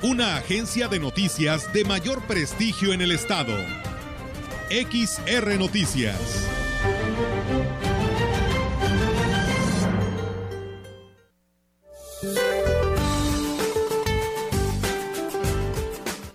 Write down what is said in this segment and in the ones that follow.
Una agencia de noticias de mayor prestigio en el estado. XR Noticias.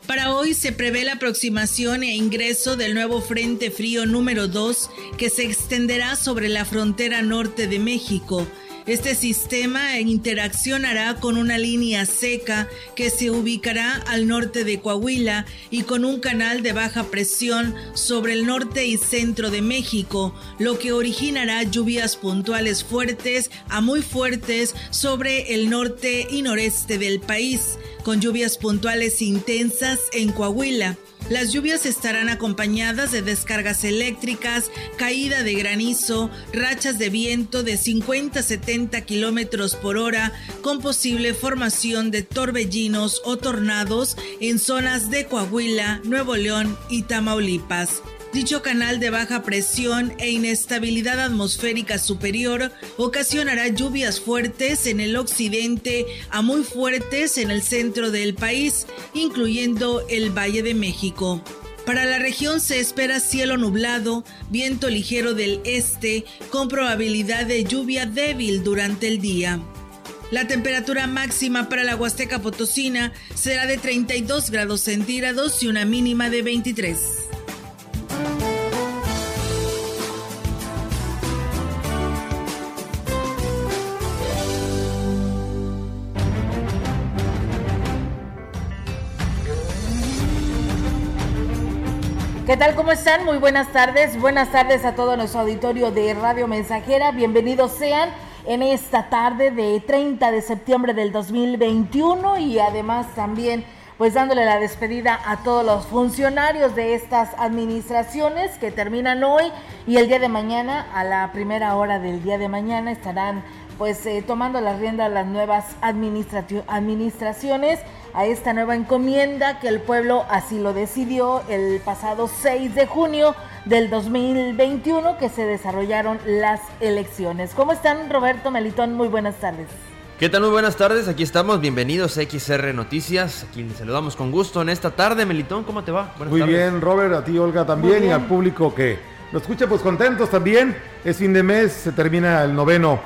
Para hoy se prevé la aproximación e ingreso del nuevo Frente Frío número 2 que se extenderá sobre la frontera norte de México este sistema interaccionará con una línea seca que se ubicará al norte de Coahuila y con un canal de baja presión sobre el norte y centro de México, lo que originará lluvias puntuales fuertes a muy fuertes sobre el norte y noreste del país, con lluvias puntuales intensas en Coahuila. Las lluvias estarán acompañadas de descargas eléctricas, caída de granizo, rachas de viento de 50 a 70 kilómetros por hora, con posible formación de torbellinos o tornados en zonas de Coahuila, Nuevo León y Tamaulipas. Dicho canal de baja presión e inestabilidad atmosférica superior ocasionará lluvias fuertes en el occidente a muy fuertes en el centro del país, incluyendo el Valle de México. Para la región se espera cielo nublado, viento ligero del este, con probabilidad de lluvia débil durante el día. La temperatura máxima para la Huasteca Potosina será de 32 grados centígrados y una mínima de 23. ¿Qué tal? ¿Cómo están? Muy buenas tardes. Buenas tardes a todo nuestro auditorio de Radio Mensajera. Bienvenidos sean en esta tarde de 30 de septiembre del 2021 y además también pues dándole la despedida a todos los funcionarios de estas administraciones que terminan hoy y el día de mañana, a la primera hora del día de mañana, estarán pues eh, tomando la rienda las nuevas administraciones a esta nueva encomienda que el pueblo así lo decidió el pasado 6 de junio del 2021 que se desarrollaron las elecciones. ¿Cómo están Roberto Melitón? Muy buenas tardes. ¿Qué tal? Muy buenas tardes, aquí estamos, bienvenidos a XR Noticias, aquí les saludamos con gusto en esta tarde. Melitón, ¿cómo te va? Muy bien, Robert, a ti Olga también y al público que nos escucha pues contentos también. Es fin de mes, se termina el noveno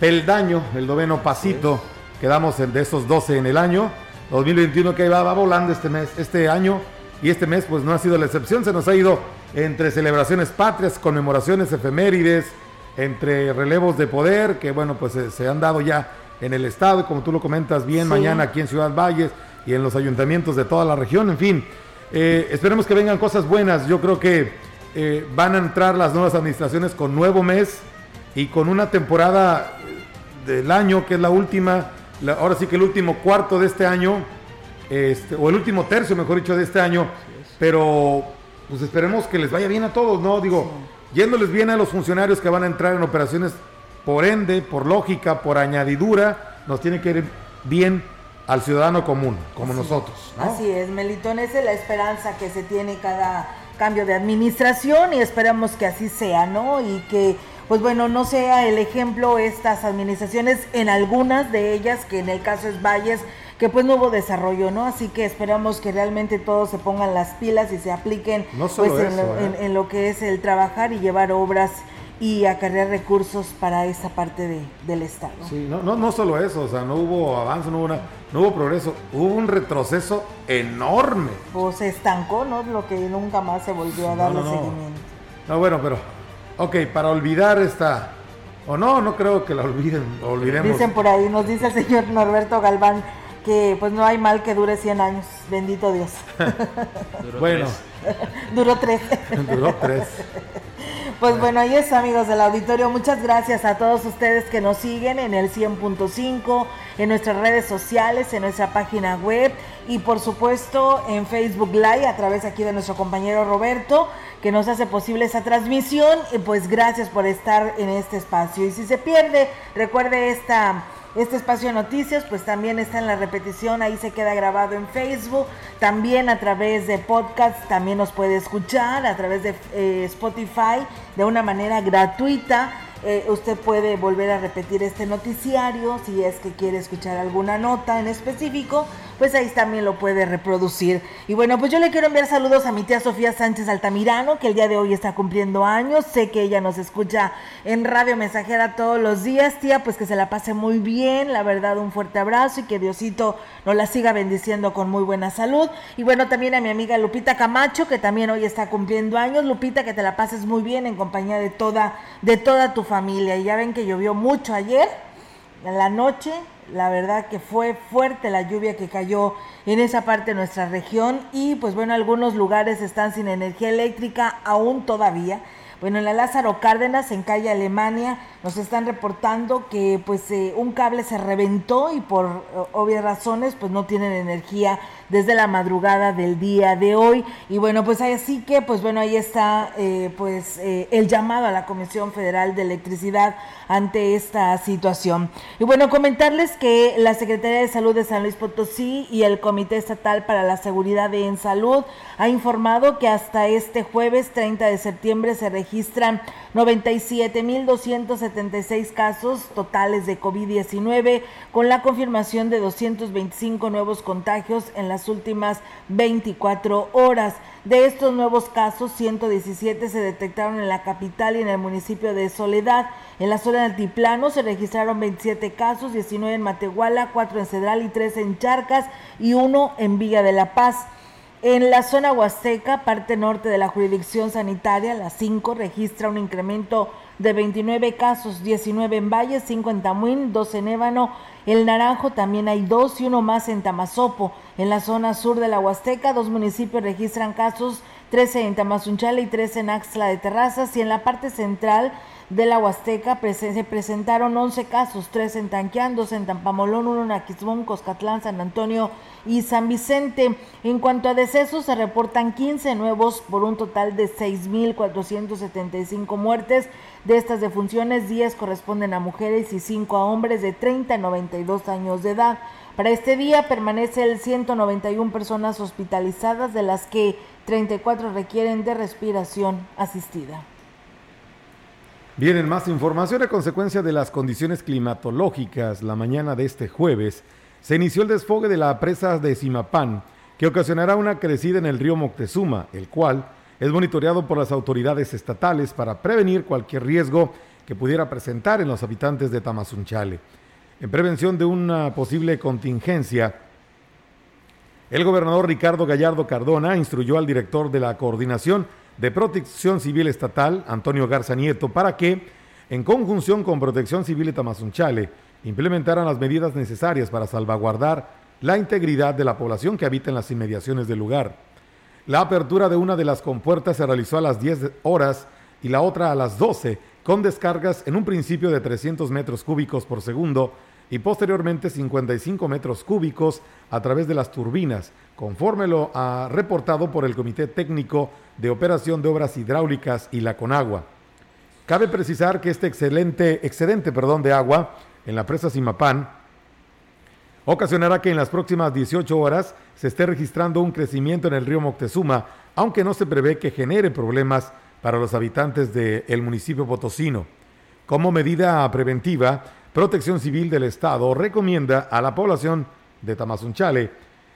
peldaño, el noveno pasito, quedamos de esos 12 en el año 2021 que va, va volando este mes, este año y este mes pues no ha sido la excepción, se nos ha ido entre celebraciones patrias, conmemoraciones efemérides, entre relevos de poder que bueno pues se, han dado ya en el estado, como tú lo comentas bien, mañana aquí en Ciudad Valles y en los ayuntamientos de toda la región, en fin, eh, esperemos que vengan cosas buenas, yo creo que eh, van a entrar las nuevas administraciones con nuevo mes y con una temporada del año que es la última ahora sí que el último cuarto de este año, este, o el último tercio, mejor dicho, de este año, pero pues esperemos que les vaya bien a todos, ¿no? Digo, yéndoles bien a los funcionarios que van a entrar en operaciones, por ende, por lógica, por añadidura, nos tiene que ir bien al ciudadano común, como nosotros. Así es, Melitón, esa es la esperanza que se tiene cada cambio de administración y esperamos que así sea, ¿no? Y que pues bueno, no sea el ejemplo estas administraciones en algunas de ellas, que en el caso es Valles, que pues no hubo desarrollo, ¿no? Así que esperamos que realmente todos se pongan las pilas y se apliquen pues, ¿eh? en, lo, que es el trabajar y llevar obras y acarrear recursos para esa parte de, del Estado. Sí, no, no, no solo eso, o sea, no hubo avance, no hubo, no hubo progreso, hubo un retroceso enorme. Pues se estancó, ¿no? Lo que nunca más se volvió a darle seguimiento. No, bueno, pero Ok, para olvidar esta. O no, no creo que la olviden, olvidemos. Dicen por ahí, nos dice el señor Norberto Galván que pues no hay mal que dure 100 años, bendito Dios. bueno. Duró tres. Duró tres. Pues bueno, ahí es amigos del auditorio. Muchas gracias a todos ustedes que nos siguen en el 100.5, en nuestras redes sociales, en nuestra página web y por supuesto en Facebook Live a través aquí de nuestro compañero Roberto que nos hace posible esa transmisión. Y pues gracias por estar en este espacio. Y si se pierde, recuerde esta este espacio de noticias pues también está en la repetición, ahí se queda grabado en Facebook, también a través de podcast, también nos puede escuchar a través de eh, Spotify de una manera gratuita. Eh, usted puede volver a repetir este noticiario si es que quiere escuchar alguna nota en específico pues ahí también lo puede reproducir. Y bueno, pues yo le quiero enviar saludos a mi tía Sofía Sánchez Altamirano, que el día de hoy está cumpliendo años. Sé que ella nos escucha en Radio Mensajera todos los días, tía, pues que se la pase muy bien, la verdad, un fuerte abrazo y que Diosito nos la siga bendiciendo con muy buena salud. Y bueno, también a mi amiga Lupita Camacho, que también hoy está cumpliendo años. Lupita, que te la pases muy bien en compañía de toda, de toda tu familia. Y ya ven que llovió mucho ayer, en la noche, la verdad que fue fuerte la lluvia que cayó en esa parte de nuestra región y pues bueno, algunos lugares están sin energía eléctrica aún todavía. Bueno, en la Lázaro Cárdenas, en calle Alemania, nos están reportando que pues eh, un cable se reventó y por eh, obvias razones pues no tienen energía desde la madrugada del día de hoy. Y bueno, pues así que pues bueno, ahí está eh, pues el llamado a la Comisión Federal de Electricidad ante esta situación. Y bueno, comentarles que la Secretaría de Salud de San Luis Potosí y el Comité Estatal para la Seguridad en Salud ha informado que hasta este jueves 30 de septiembre se registran 97.276 casos totales de COVID-19 con la confirmación de 225 nuevos contagios en las últimas 24 horas. De estos nuevos casos, 117 se detectaron en la capital y en el municipio de Soledad. En la zona de Altiplano se registraron 27 casos, 19 en Matehuala, 4 en Cedral y 3 en Charcas y 1 en Villa de la Paz. En la zona huasteca, parte norte de la jurisdicción sanitaria, la 5 registra un incremento de 29 casos, 19 en Valle, 5 en Tamuín, 2 en Ébano, el Naranjo también hay 2 y uno más en Tamazopo. En la zona sur de la Huasteca, dos municipios registran casos, 13 en Tamazunchale y 13 en Axla de Terrazas y en la parte central de la Huasteca se presentaron 11 casos, 3 en Tanquián, 2 en Tampamolón, 1 en Aquismón, Coscatlán, San Antonio y San Vicente. En cuanto a decesos, se reportan 15 nuevos por un total de 6.475 muertes. De estas defunciones, 10 corresponden a mujeres y 5 a hombres de 30 a 92 años de edad. Para este día permanece el 191 personas hospitalizadas, de las que 34 requieren de respiración asistida. Vienen más información a consecuencia de las condiciones climatológicas. La mañana de este jueves se inició el desfogue de la presa de Simapán, que ocasionará una crecida en el río Moctezuma, el cual es monitoreado por las autoridades estatales para prevenir cualquier riesgo que pudiera presentar en los habitantes de Tamazunchale. En prevención de una posible contingencia, el gobernador Ricardo Gallardo Cardona instruyó al director de la coordinación de Protección Civil Estatal, Antonio Garza Nieto, para que, en conjunción con Protección Civil de Tamazunchale, implementaran las medidas necesarias para salvaguardar la integridad de la población que habita en las inmediaciones del lugar. La apertura de una de las compuertas se realizó a las 10 horas y la otra a las 12, con descargas en un principio de 300 metros cúbicos por segundo y posteriormente 55 metros cúbicos a través de las turbinas, conforme lo ha reportado por el Comité Técnico de Operación de Obras Hidráulicas y la Conagua. Cabe precisar que este excelente excedente perdón, de agua en la presa Simapán ocasionará que en las próximas 18 horas se esté registrando un crecimiento en el río Moctezuma, aunque no se prevé que genere problemas para los habitantes del municipio potosino. Como medida preventiva, Protección Civil del Estado recomienda a la población de Tamazunchale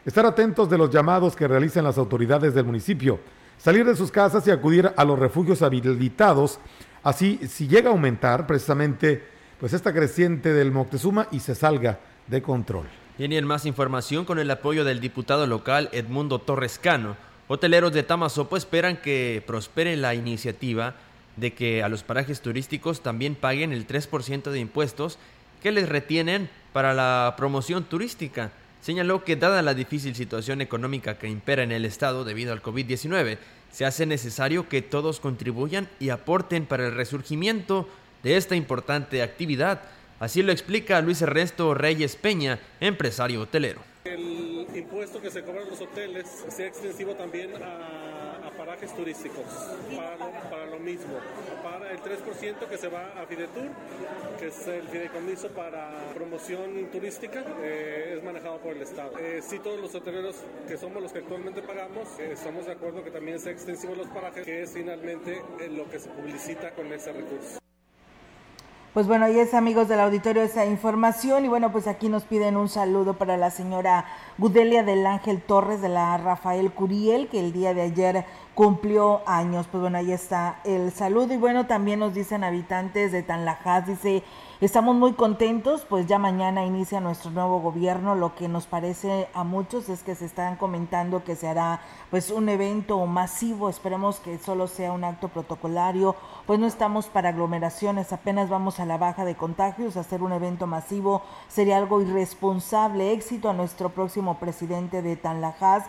estar atentos de los llamados que realicen las autoridades del municipio, salir de sus casas y acudir a los refugios habilitados, así si llega a aumentar precisamente pues esta creciente del Moctezuma y se salga de control. Tienen más información con el apoyo del diputado local Edmundo Torrescano. Hoteleros de Tamazopo esperan que prospere la iniciativa de que a los parajes turísticos también paguen el 3% de impuestos que les retienen para la promoción turística. Señaló que dada la difícil situación económica que impera en el estado debido al COVID-19, se hace necesario que todos contribuyan y aporten para el resurgimiento de esta importante actividad. Así lo explica Luis Ernesto Reyes Peña, empresario hotelero. El impuesto que se cobra en los hoteles sea extensivo también a parajes turísticos para lo, mismo, para el 3% que se va a Fidetur, que es el fideicomiso para promoción turística, eh, es manejado por el Estado. Eh, sí, todos los hoteleros que somos los que actualmente pagamos, eh, estamos de acuerdo que también sea extensivo los parajes, que es finalmente lo que se publicita con ese recurso. Pues bueno, ahí es amigos del auditorio esa información y bueno, pues aquí nos piden un saludo para la señora Gudelia del Ángel Torres de la Rafael Curiel, que el día de ayer cumplió años. Pues bueno, ahí está el saludo y bueno, también nos dicen habitantes de Tanlajas, dice Estamos muy contentos, pues ya mañana inicia nuestro nuevo gobierno. Lo que nos parece a muchos es que se están comentando que se hará pues un evento masivo. Esperemos que solo sea un acto protocolario, pues no estamos para aglomeraciones, apenas vamos a la baja de contagios. Hacer un evento masivo sería algo irresponsable. Éxito a nuestro próximo presidente de Tanlajas.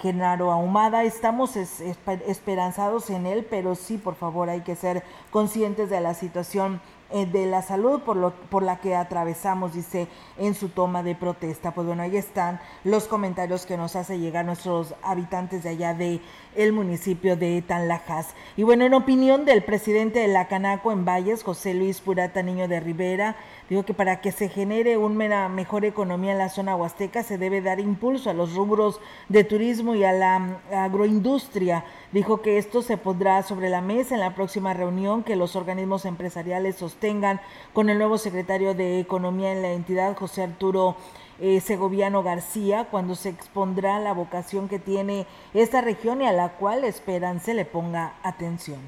Genaro Ahumada. Estamos esperanzados en él, pero sí, por favor, hay que ser conscientes de la situación eh, de la salud por, lo, por la que atravesamos, dice, en su toma de protesta. Pues bueno, ahí están los comentarios que nos hace llegar nuestros habitantes de allá de el municipio de Tanlajas. Y bueno, en opinión del presidente de la Canaco en Valles, José Luis Purata Niño de Rivera, digo que para que se genere una mejor economía en la zona huasteca se debe dar impulso a los rubros de turismo y a la mm, agroindustria Dijo que esto se pondrá sobre la mesa en la próxima reunión que los organismos empresariales sostengan con el nuevo secretario de Economía en la entidad, José Arturo eh, Segoviano García, cuando se expondrá la vocación que tiene esta región y a la cual esperan se le ponga atención.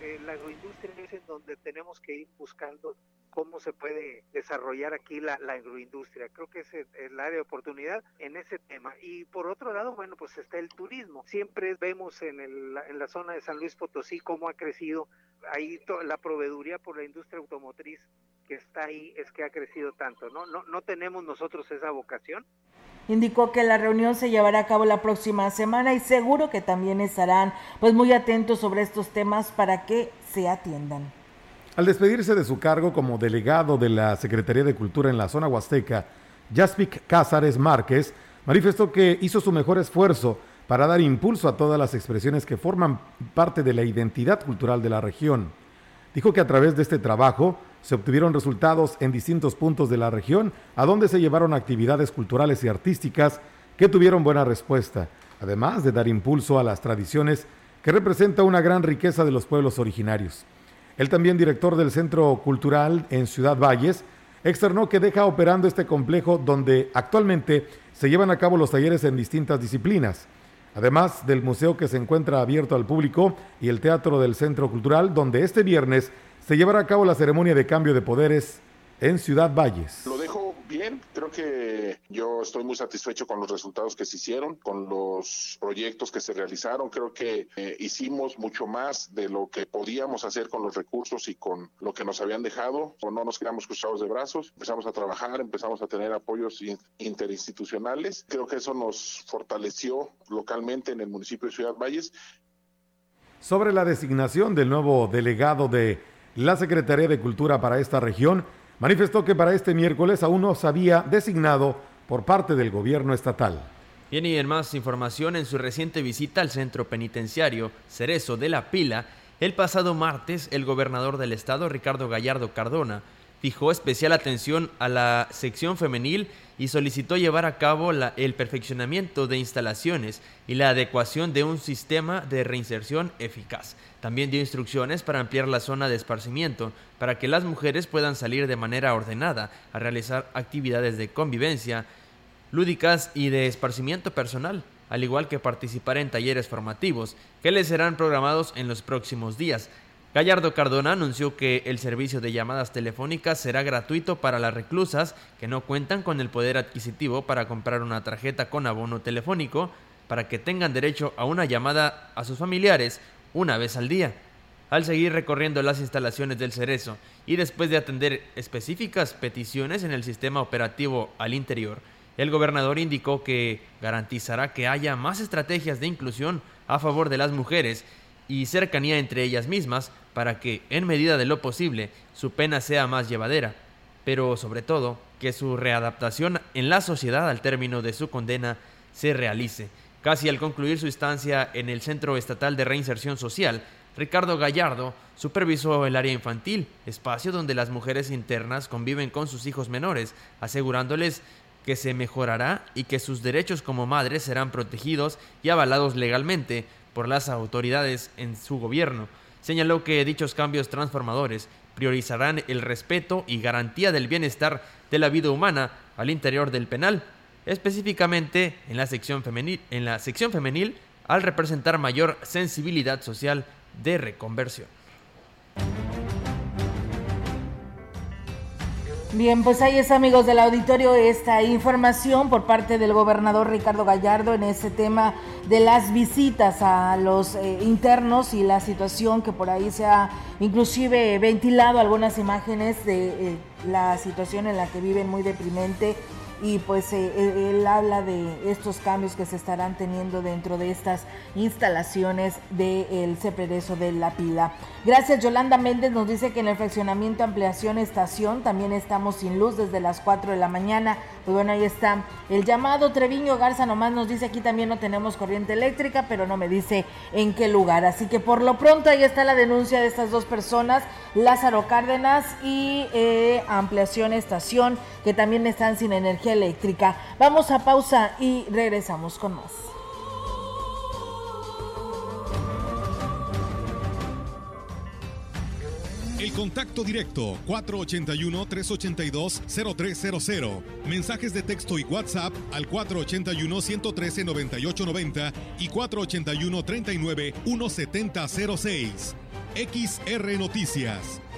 Eh, la agroindustria es en donde tenemos que ir buscando cómo se puede desarrollar aquí la, agroindustria. Creo que es el, área de oportunidad en ese tema. Y por otro lado, bueno, pues está el turismo. Siempre vemos en, el, en la zona de San Luis Potosí cómo ha crecido ahí la proveeduría por la industria automotriz que está ahí es que ha crecido tanto, ¿no? No, no tenemos nosotros esa vocación. Indicó que la reunión se llevará a cabo la próxima semana y seguro que también estarán pues muy atentos sobre estos temas para que se atiendan. Al despedirse de su cargo como delegado de la Secretaría de Cultura en la zona huasteca, Jaspic Cázares Márquez manifestó que hizo su mejor esfuerzo para dar impulso a todas las expresiones que forman parte de la identidad cultural de la región. Dijo que a través de este trabajo se obtuvieron resultados en distintos puntos de la región, a donde se llevaron actividades culturales y artísticas que tuvieron buena respuesta, además de dar impulso a las tradiciones que representa una gran riqueza de los pueblos originarios. El también director del Centro Cultural en Ciudad Valles externó que deja operando este complejo donde actualmente se llevan a cabo los talleres en distintas disciplinas, además del museo que se encuentra abierto al público y el Teatro del Centro Cultural donde este viernes se llevará a cabo la ceremonia de cambio de poderes en Ciudad Valles. Lo dejo bien, creo que yo estoy muy satisfecho con los resultados que se hicieron, con los proyectos que se realizaron. Creo que eh, hicimos mucho más de lo que podíamos hacer con los recursos y con lo que nos habían dejado. O no nos quedamos cruzados de brazos, empezamos a trabajar, empezamos a tener apoyos interinstitucionales. Creo que eso nos fortaleció localmente en el municipio de Ciudad Valles. Sobre la designación del nuevo delegado de la Secretaría de Cultura para esta región, manifestó que para este miércoles aún no se había designado por parte del gobierno estatal. Bien, y en más información, en su reciente visita al centro penitenciario Cerezo de la Pila, el pasado martes, el gobernador del estado, Ricardo Gallardo Cardona, fijó especial atención a la sección femenil y solicitó llevar a cabo el perfeccionamiento de instalaciones y la adecuación de un sistema de reinserción eficaz. También dio instrucciones para ampliar la zona de esparcimiento para que las mujeres puedan salir de manera ordenada a realizar actividades de convivencia, lúdicas y de esparcimiento personal, al igual que participar en talleres formativos que les serán programados en los próximos días. Gallardo Cardona anunció que el servicio de llamadas telefónicas será gratuito para las reclusas que no cuentan con el poder adquisitivo para comprar una tarjeta con abono telefónico para que tengan derecho a una llamada a sus familiares una vez al día. Al seguir recorriendo las instalaciones del Cerezo y después de atender específicas peticiones en el sistema operativo al interior, el gobernador indicó que garantizará que haya más estrategias de inclusión a favor de las mujeres y cercanía entre ellas mismas para que, en medida de lo posible, su pena sea más llevadera, pero sobre todo que su readaptación en la sociedad al término de su condena se realice. Casi al concluir su estancia en el Centro Estatal de Reinserción Social, Ricardo Gallardo supervisó el área infantil, espacio donde las mujeres internas conviven con sus hijos menores, asegurándoles que se mejorará y que sus derechos como madres serán protegidos y avalados legalmente por las autoridades en su gobierno. Señaló que dichos cambios transformadores priorizarán el respeto y garantía del bienestar de la vida humana al interior del penal, específicamente en la sección femenil, en la sección femenil al representar mayor sensibilidad social de reconversión. Bien, pues ahí es amigos del auditorio esta información por parte del gobernador Ricardo Gallardo en ese tema de las visitas a los eh, internos y la situación que por ahí se ha inclusive ventilado algunas imágenes de eh, la situación en la que viven muy deprimente y pues eh, él, habla de estos cambios que se estarán teniendo dentro de estas instalaciones del de de La Pila. Gracias, Yolanda Méndez nos dice que en el fraccionamiento Ampliación Estación también estamos sin luz desde las 4 de la mañana. Pues bueno, ahí está el llamado. Treviño Garza nomás nos dice aquí también no tenemos corriente eléctrica, pero no me dice en qué lugar. Así que por lo pronto ahí está la denuncia de estas dos personas, Lázaro Cárdenas y eh, Ampliación Estación, que también están sin energía eléctrica. Vamos a pausa y regresamos con más. El contacto directo 481-382-0300. Mensajes de texto y WhatsApp al 481-113-9890 y 481-39-1706. XR Noticias.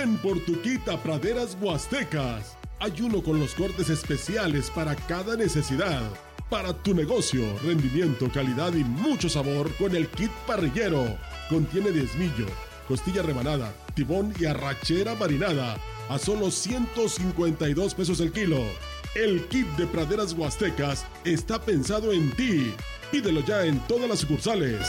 Por tu quita praderas huastecas. Hay uno con los cortes especiales para cada necesidad. Para tu negocio, rendimiento, calidad y mucho sabor con el kit parrillero. Contiene diezmillo, costilla rebanada, tibón y arrachera marinada a solo 152 pesos el kilo. El kit de praderas huastecas está pensado en ti. Pídelo ya en todas las sucursales.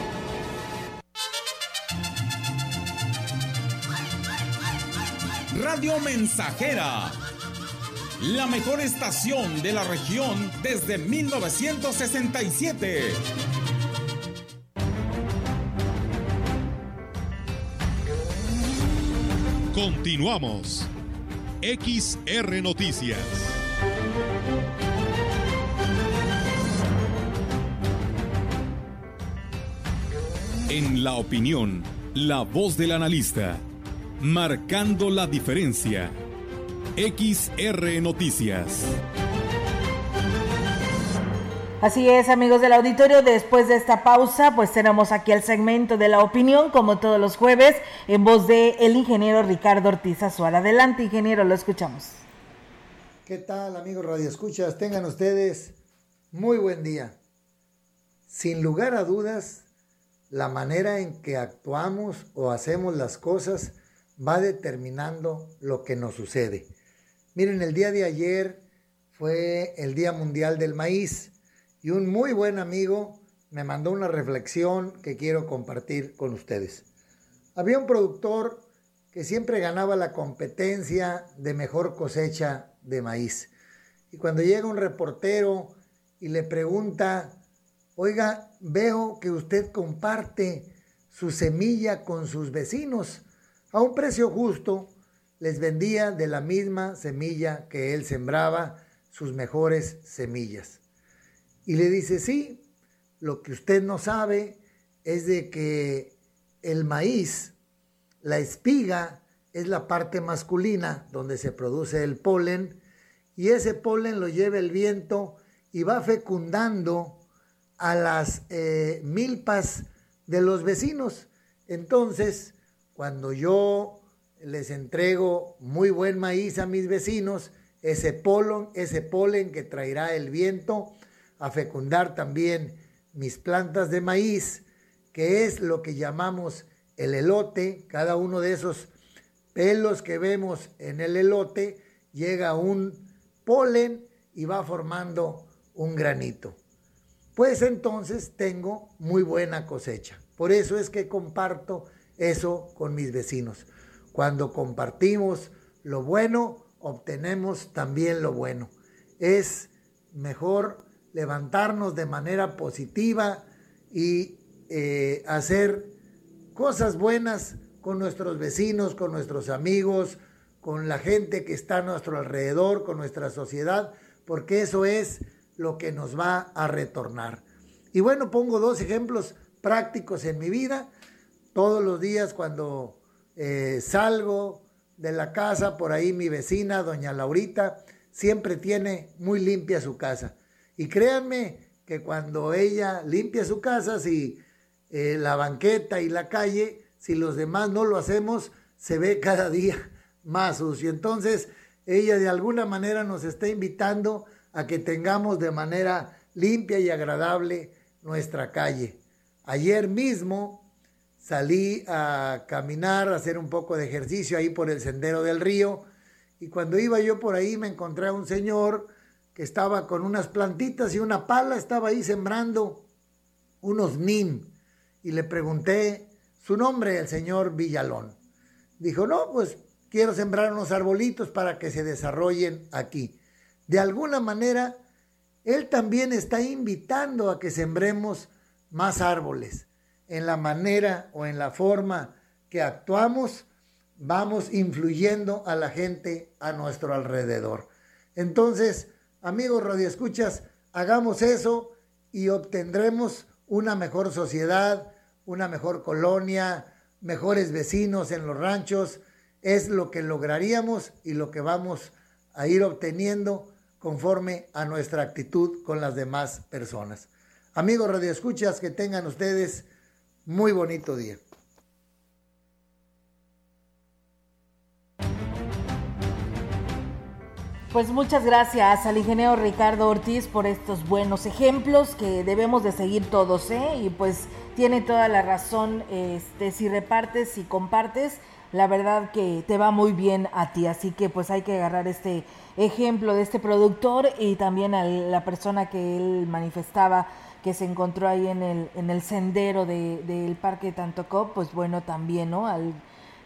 Radio Mensajera. La mejor estación de la región desde 1967. Continuamos. XR Noticias. En la opinión, la voz del analista Marcando la diferencia. XR Noticias. Así es, amigos del auditorio, después de esta pausa, pues tenemos aquí el segmento de la opinión, como todos los jueves, en voz de el ingeniero Ricardo Ortiz Azuara. Adelante, ingeniero, lo escuchamos. ¿Qué tal, amigos radioescuchas? Tengan ustedes muy buen día. Sin lugar a dudas, la manera en que actuamos o hacemos las cosas va determinando lo que nos sucede. Miren, el día de ayer fue el Día Mundial del Maíz y un muy buen amigo me mandó una reflexión que quiero compartir con ustedes. Había un productor que siempre ganaba la competencia de mejor cosecha de maíz. Y cuando llega un reportero y le pregunta Oiga, veo que usted comparte su semilla con sus vecinos a un precio justo. Les vendía de la misma semilla que él sembraba, sus mejores semillas. Y le dice, sí, lo que usted no sabe es de que el maíz, la espiga, es la parte masculina donde se produce el polen y ese polen lo lleva el viento y va fecundando a las eh, milpas de los vecinos. Entonces, cuando yo les entrego muy buen maíz a mis vecinos, ese polen, ese polen que traerá el viento a fecundar también mis plantas de maíz, que es lo que llamamos el elote, cada uno de esos pelos que vemos en el elote llega un polen y va formando un granito. Pues entonces tengo muy buena cosecha. Por eso es que comparto eso con mis vecinos. Cuando compartimos lo bueno, obtenemos también lo bueno. Es mejor levantarnos de manera positiva y eh, hacer cosas buenas con nuestros vecinos, con nuestros amigos, con la gente que está a nuestro alrededor, con nuestra sociedad, porque eso es lo que nos va a retornar. Y bueno, pongo dos ejemplos prácticos en mi vida. Todos los días cuando eh, salgo de la casa, por ahí mi vecina, doña Laurita, siempre tiene muy limpia su casa. Y créanme que cuando ella limpia su casa, si eh, la banqueta y la calle, si los demás no lo hacemos, se ve cada día más sucio. Entonces, ella de alguna manera nos está invitando a que tengamos de manera limpia y agradable nuestra calle. Ayer mismo salí a caminar, a hacer un poco de ejercicio ahí por el sendero del río y cuando iba yo por ahí me encontré a un señor que estaba con unas plantitas y una pala, estaba ahí sembrando unos nim y le pregunté su nombre, el señor Villalón. Dijo, no, pues quiero sembrar unos arbolitos para que se desarrollen aquí. De alguna manera, él también está invitando a que sembremos más árboles. En la manera o en la forma que actuamos, vamos influyendo a la gente a nuestro alrededor. Entonces, amigos radioescuchas, hagamos eso y obtendremos una mejor sociedad, una mejor colonia, mejores vecinos en los ranchos, es lo que lograríamos y lo que vamos a ir obteniendo conforme a nuestra actitud con las demás personas. Amigos radioescuchas, que tengan ustedes muy bonito día. Pues muchas gracias al ingeniero Ricardo Ortiz por estos buenos ejemplos que debemos de seguir todos, ¿eh? Y pues tiene toda la razón, este, si repartes, si compartes, la verdad que te va muy bien a ti, así que pues hay que agarrar este ejemplo de este productor y también a la persona que él manifestaba que se encontró ahí en el, en el sendero del de, Parque Tantocó, pues bueno, también, ¿no? Al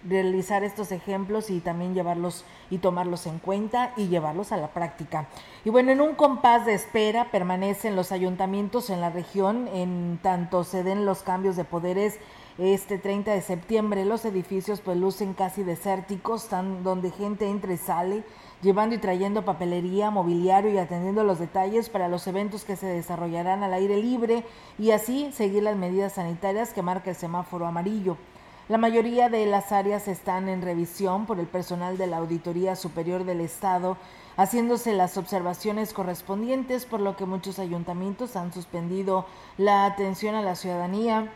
realizar estos ejemplos y también llevarlos y tomarlos en cuenta y llevarlos a la práctica. Y bueno, en un compás de espera permanecen los ayuntamientos en la región, en tanto se den los cambios de poderes este 30 de septiembre. Los edificios pues lucen casi desérticos, donde gente entra y sale, llevando y trayendo papelería, mobiliario y atendiendo los detalles para los eventos que se desarrollarán al aire libre y así seguir las medidas sanitarias que marca el semáforo amarillo. La mayoría de las áreas están en revisión por el personal de la Auditoría Superior del Estado, haciéndose las observaciones correspondientes, por lo que muchos ayuntamientos han suspendido la atención a la ciudadanía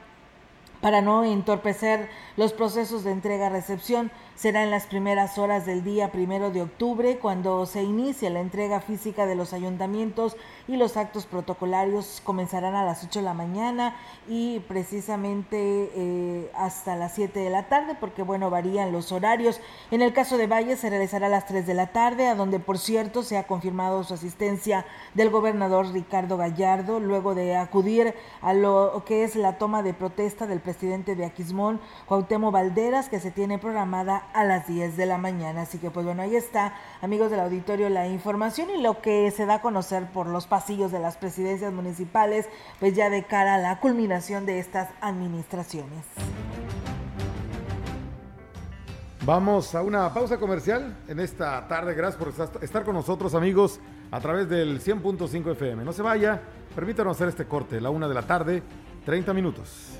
para no entorpecer los procesos de entrega-recepción. Será en las primeras horas del día primero de octubre cuando se inicie la entrega física de los ayuntamientos y los actos protocolarios comenzarán a las 8 de la mañana y precisamente eh, hasta las 7 de la tarde porque bueno varían los horarios. En el caso de Valle se realizará a las 3 de la tarde a donde por cierto se ha confirmado su asistencia del gobernador Ricardo Gallardo luego de acudir a lo que es la toma de protesta del presidente de Aquismón, Cuauhtémoc Valderas, que se tiene programada a las 10 de la mañana. Así que pues bueno, ahí está, amigos del auditorio, la información y lo que se da a conocer por los pasillos de las presidencias municipales, pues ya de cara a la culminación de estas administraciones. Vamos a una pausa comercial en esta tarde. Gracias por estar con nosotros, amigos, a través del 100.5 FM. No se vaya, permítanos hacer este corte, la una de la tarde, 30 minutos.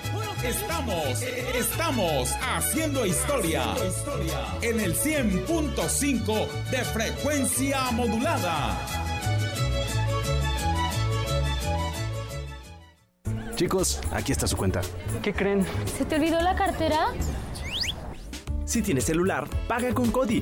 Estamos, estamos haciendo historia en el 100.5 de frecuencia modulada. Chicos, aquí está su cuenta. ¿Qué creen? ¿Se te olvidó la cartera? Si tienes celular, paga con Cody.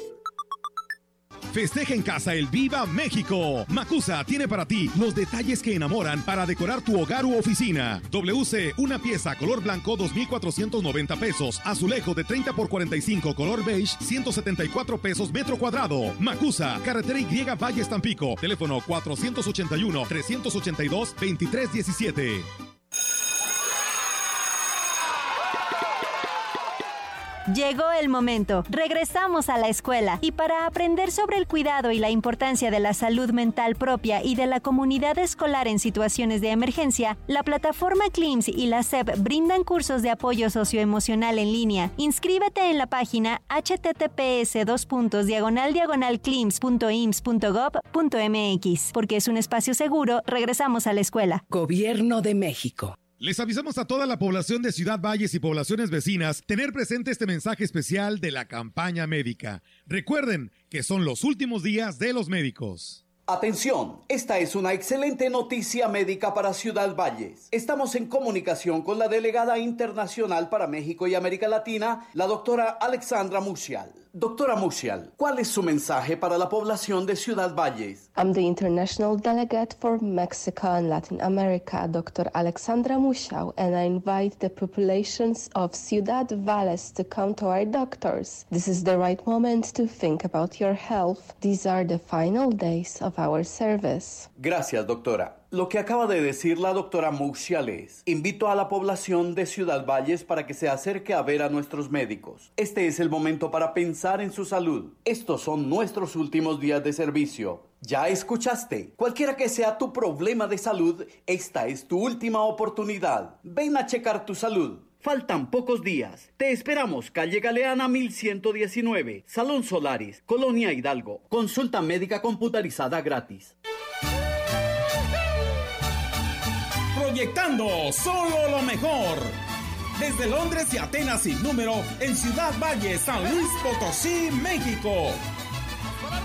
Festeja en casa el Viva México. Macusa tiene para ti los detalles que enamoran para decorar tu hogar u oficina. WC, una pieza color blanco 2.490 pesos. Azulejo de 30 por 45 color beige 174 pesos metro cuadrado. Macusa, carretera Y Valle Tampico. Teléfono 481 382 2317. Llegó el momento. Regresamos a la escuela y para aprender sobre el cuidado y la importancia de la salud mental propia y de la comunidad escolar en situaciones de emergencia, la plataforma CLIMS y la SEP brindan cursos de apoyo socioemocional en línea. Inscríbete en la página https diagonal Porque es un espacio seguro, regresamos a la escuela. Gobierno de México. Les avisamos a toda la población de Ciudad Valles y poblaciones vecinas tener presente este mensaje especial de la campaña médica. Recuerden que son los últimos días de los médicos. Atención, esta es una excelente noticia médica para Ciudad Valles. Estamos en comunicación con la delegada internacional para México y América Latina, la doctora Alexandra Musial. Doctora Musial, ¿cuál es su mensaje para la población de Ciudad Valles? I'm the international delegate for Mexico and Latin America, Dr. Alexandra Musial, and I invite the populations of Ciudad Valles to come to our doctors. This is the right moment to think about your health. These are the final days of Gracias, doctora. Lo que acaba de decir la doctora Mouchiales, invito a la población de Ciudad Valles para que se acerque a ver a nuestros médicos. Este es el momento para pensar en su salud. Estos son nuestros últimos días de servicio. Ya escuchaste, cualquiera que sea tu problema de salud, esta es tu última oportunidad. Ven a checar tu salud. Faltan pocos días. Te esperamos, calle Galeana 1119, Salón Solaris, Colonia Hidalgo. Consulta médica computarizada gratis. proyectando solo lo mejor. Desde Londres y Atenas sin número, en Ciudad Valle, San Luis Potosí, México.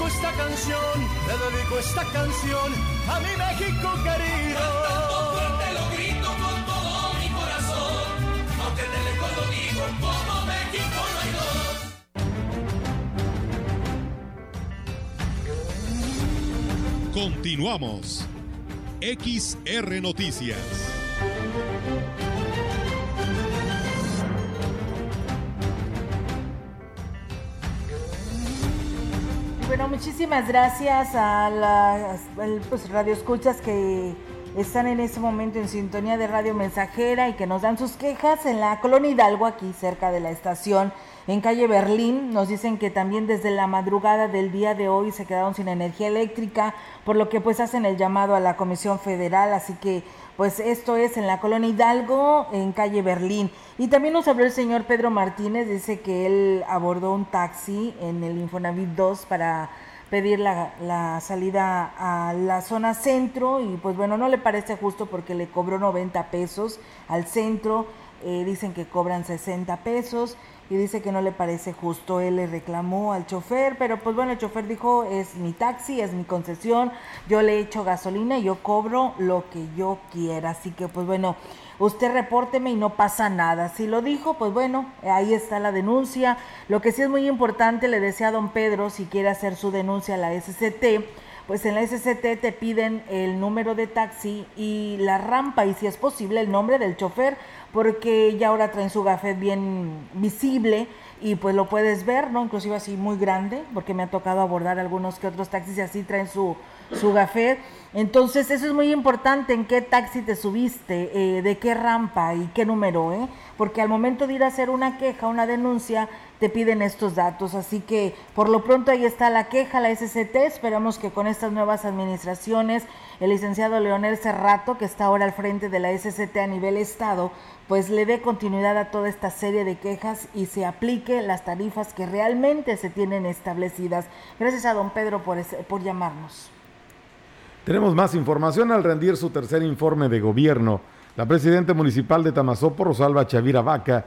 dedico esta canción, le dedico esta canción a mi México querido. Cantando fuerte lo grito con todo mi corazón, aunque de lejos lo digo, como México no hay dos. Continuamos. XR Noticias. Bueno, muchísimas gracias a las pues, radioescuchas que están en este momento en sintonía de Radio Mensajera y que nos dan sus quejas en la colonia Hidalgo, aquí cerca de la estación, en calle Berlín. Nos dicen que también desde la madrugada del día de hoy se quedaron sin energía eléctrica, por lo que pues hacen el llamado a la Comisión Federal, así que pues esto es en la colonia Hidalgo, en calle Berlín. Y también nos habló el señor Pedro Martínez, dice que él abordó un taxi en el Infonavit 2 para pedir la, salida a la zona centro y pues bueno, no le parece justo porque le cobró 90 pesos al centro, eh, dicen que cobran 60 pesos y dice que no le parece justo. Él le reclamó al chofer, pero pues bueno, el chofer dijo, es mi taxi, es mi concesión, yo le echo gasolina y yo cobro lo que yo quiera. Así que pues bueno, usted repórteme y no pasa nada. Si lo dijo, pues bueno, ahí está la denuncia. Lo que sí es muy importante, le decía a don Pedro, si quiere hacer su denuncia a la SCT, pues en la SCT te piden el número de taxi y la rampa y si es posible el nombre del chofer porque ya ahora traen su gafet bien visible y pues lo puedes ver, ¿no? Inclusive así muy grande, porque me ha tocado abordar algunos que otros taxis y así traen su, su gafet. Entonces eso es muy importante, en qué taxi te subiste, eh, de qué rampa y qué número, ¿eh? Porque al momento de ir a hacer una queja, una denuncia, te piden estos datos. Así que por lo pronto ahí está la queja, la SCT. Esperamos que con estas nuevas administraciones, el licenciado Leonel Cerrato, que está ahora al frente de la SCT a nivel Estado, pues le dé continuidad a toda esta serie de quejas y se aplique las tarifas que realmente se tienen establecidas. Gracias a don Pedro por, por llamarnos. Tenemos más información al rendir su tercer informe de gobierno. La presidenta municipal de Tamazopo, Rosalba Chavira Vaca,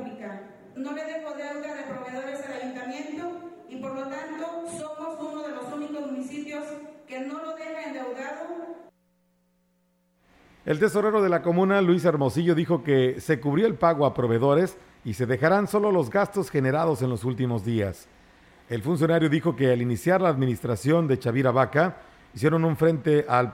no le dejo deuda de proveedores al ayuntamiento y por lo tanto somos uno de los únicos municipios que no lo deja endeudado. El tesorero de la comuna, Luis Hermosillo, dijo que se cubrió el pago a proveedores y se dejarán solo los gastos generados en los últimos días. El funcionario dijo que al iniciar la administración de Chavira Vaca, hicieron un frente al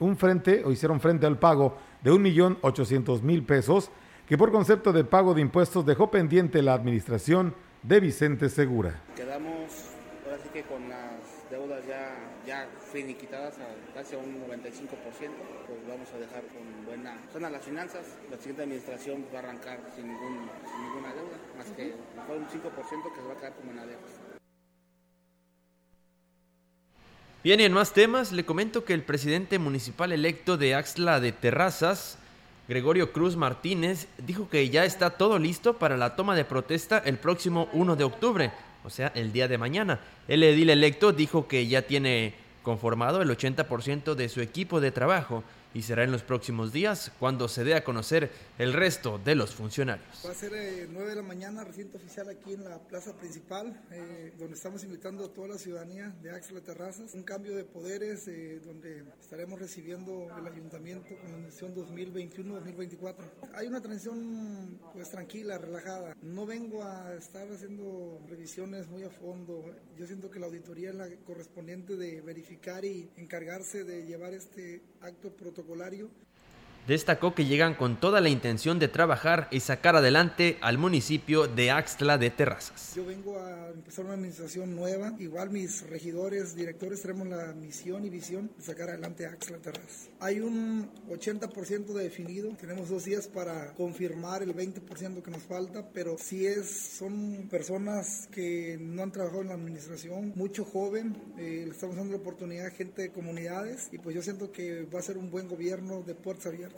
un frente o hicieron frente al pago de un millón ochocientos mil pesos que por concepto de pago de impuestos dejó pendiente la administración de Vicente Segura. Quedamos ahora sí que con las deudas ya, ya finiquitadas a casi a un 95%, pues vamos a dejar con buena zona las finanzas. La siguiente administración va a arrancar sin, ninguna deuda, más que un 5% que se va a quedar como en deuda. Bien, y en más temas, le comento que el presidente municipal electo de Axla de Terrazas, Gregorio Cruz Martínez dijo que ya está todo listo para la toma de protesta el próximo 1 de octubre, o sea, el día de mañana. El edil electo dijo que ya tiene conformado el 80% de su equipo de trabajo y será en los próximos días cuando se dé a conocer el resto de los funcionarios. Va a ser eh, 9 de la mañana, recinto oficial aquí en la plaza principal, eh, donde estamos invitando a toda la ciudadanía de Axla Terrazas. Un cambio de poderes eh, donde estaremos recibiendo el ayuntamiento con la misión 2021-2024. Hay una transición pues tranquila, relajada. No vengo a estar haciendo revisiones muy a fondo. Yo siento que la auditoría es la correspondiente de verificar y encargarse de llevar este acto protocolario protocolario Destacó que llegan con toda la intención de trabajar y sacar adelante al municipio de Axtla de Terrazas. Yo vengo a empezar una administración nueva, igual mis regidores, directores tenemos la misión y visión de sacar adelante Axtla de Terrazas. Hay un 80% de definido, tenemos dos días para confirmar el 20% que nos falta, pero si es, son personas que no han trabajado en la administración, mucho joven, eh, le estamos dando la oportunidad a gente de comunidades y pues yo siento que va a ser un buen gobierno de puertas abiertas.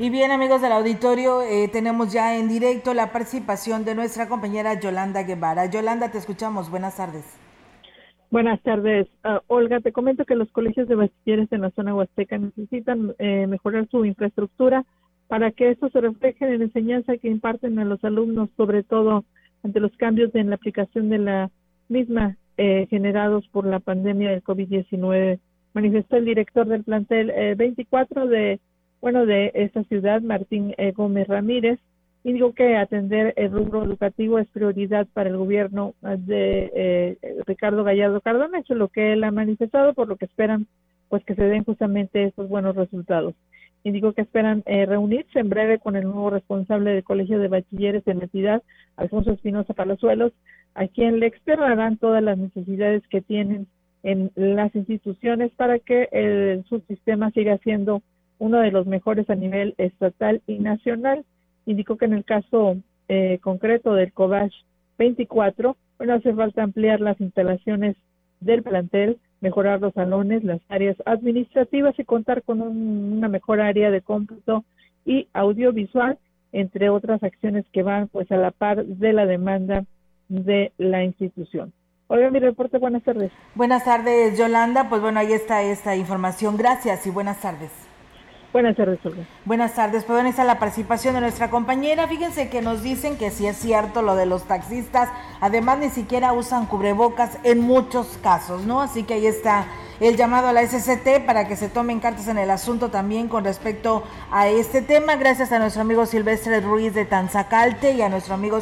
Y bien, amigos del auditorio, eh, tenemos ya en directo la participación de nuestra compañera Yolanda Guevara. Yolanda, te escuchamos. Buenas tardes. Buenas tardes. Uh, Olga, te comento que los colegios de bachilleres en la zona huasteca necesitan eh, mejorar su infraestructura para que esto se refleje en la enseñanza que imparten a los alumnos, sobre todo ante los cambios en la aplicación de la misma eh, generados por la pandemia del COVID-19. Manifestó el director del plantel 24 de bueno, de esta ciudad, Martín eh, Gómez Ramírez, y que atender el rubro educativo es prioridad para el gobierno de eh, Ricardo Gallardo Cardona, es lo que él ha manifestado, por lo que esperan pues que se den justamente estos buenos resultados. Y que esperan eh, reunirse en breve con el nuevo responsable del Colegio de Bachilleres de la entidad, Alfonso Espinosa Palazuelos, a quien le externarán todas las necesidades que tienen en las instituciones para que el subsistema siga siendo uno de los mejores a nivel estatal y nacional. Indicó que en el caso eh, concreto del COVASH 24, bueno, hace falta ampliar las instalaciones del plantel, mejorar los salones, las áreas administrativas y contar con una mejor área de cómputo y audiovisual, entre otras acciones que van pues a la par de la demanda de la institución. Oiga, mi reporte, buenas tardes. Buenas tardes, Yolanda. Pues bueno, ahí está esta información. Gracias y buenas tardes. Buenas tardes, Olga. Buenas tardes, pues bueno, está la participación de nuestra compañera. Fíjense que nos dicen que sí es cierto lo de los taxistas, además ni siquiera usan cubrebocas en muchos casos, ¿no? Así que ahí está el llamado a la SCT para que se tomen cartas en el asunto también con respecto a este tema. Gracias a nuestro amigo Silvestre Ruiz de Tanzacalte y a nuestro amigo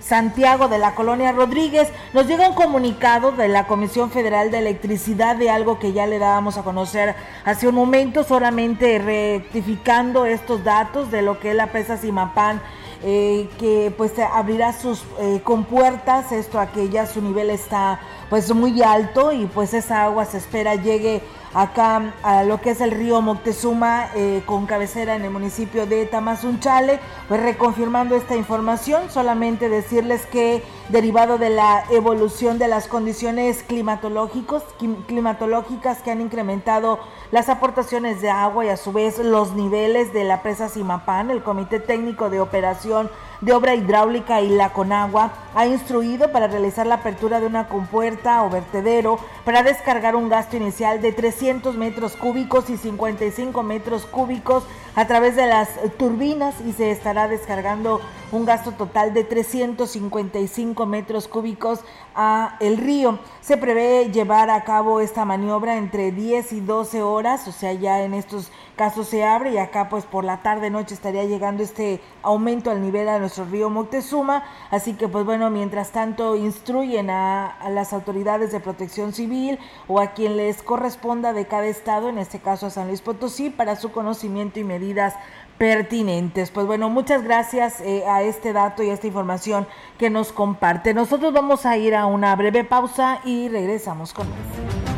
Santiago de la Colonia Rodríguez. Nos llega un comunicado de la Comisión Federal de Electricidad de algo que ya le dábamos a conocer hace un momento, solamente rectificando estos datos de lo que es la presa Simapán. Eh, que pues abrirá sus eh, compuertas, esto a que ya su nivel está pues muy alto y pues esa agua se espera llegue acá a lo que es el río Moctezuma eh, con cabecera en el municipio de Tamazunchale. Pues reconfirmando esta información, solamente decirles que derivado de la evolución de las condiciones climatológicos, climatológicas que han incrementado las aportaciones de agua y a su vez los niveles de la presa Simapán, el Comité Técnico de Operación de Obra Hidráulica y la Conagua ha instruido para realizar la apertura de una compuerta o vertedero para descargar un gasto inicial de 300 metros cúbicos y 55 metros cúbicos a través de las turbinas y se estará descargando un gasto total de 355 metros cúbicos a el río. Se prevé llevar a cabo esta maniobra entre 10 y 12 horas, o sea, ya en estos casos se abre y acá pues por la tarde noche estaría llegando este aumento al nivel a nuestro río Moctezuma, así que pues bueno, mientras tanto instruyen a, a las autoridades de protección civil o a quien les corresponda de cada estado, en este caso a San Luis Potosí, para su conocimiento y medidas pertinentes. Pues bueno, muchas gracias eh, a este dato y a esta información que nos comparte. Nosotros vamos a ir a una breve pausa y regresamos con más.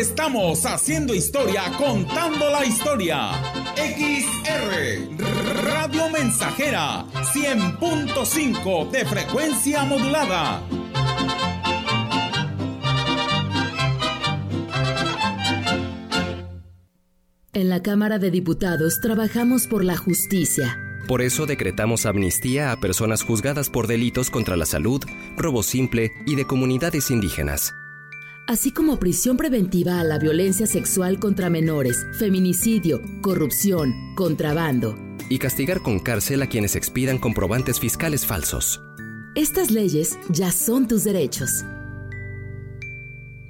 Estamos haciendo historia, contando la historia. XR Radio Mensajera 100.5 de frecuencia modulada. En la Cámara de Diputados trabajamos por la justicia. Por eso decretamos amnistía a personas juzgadas por delitos contra la salud, robo simple y de comunidades indígenas. Así como prisión preventiva a la violencia sexual contra menores, feminicidio, corrupción, contrabando. Y castigar con cárcel a quienes expidan comprobantes fiscales falsos. Estas leyes ya son tus derechos.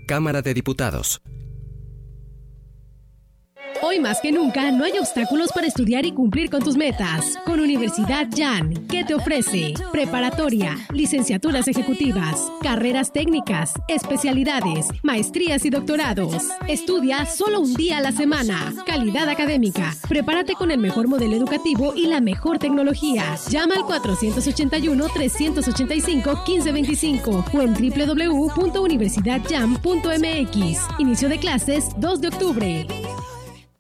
Cámara de Diputados. Hoy más que nunca no hay obstáculos para estudiar y cumplir con tus metas. Con Universidad Jan, ¿qué te ofrece? Preparatoria, licenciaturas ejecutivas, carreras técnicas, especialidades, maestrías y doctorados. Estudia solo un día a la semana. Calidad académica. Prepárate con el mejor modelo educativo y la mejor tecnología. Llama al 481-385-1525 o en www.universidadjam.mx. Inicio de clases 2 de octubre.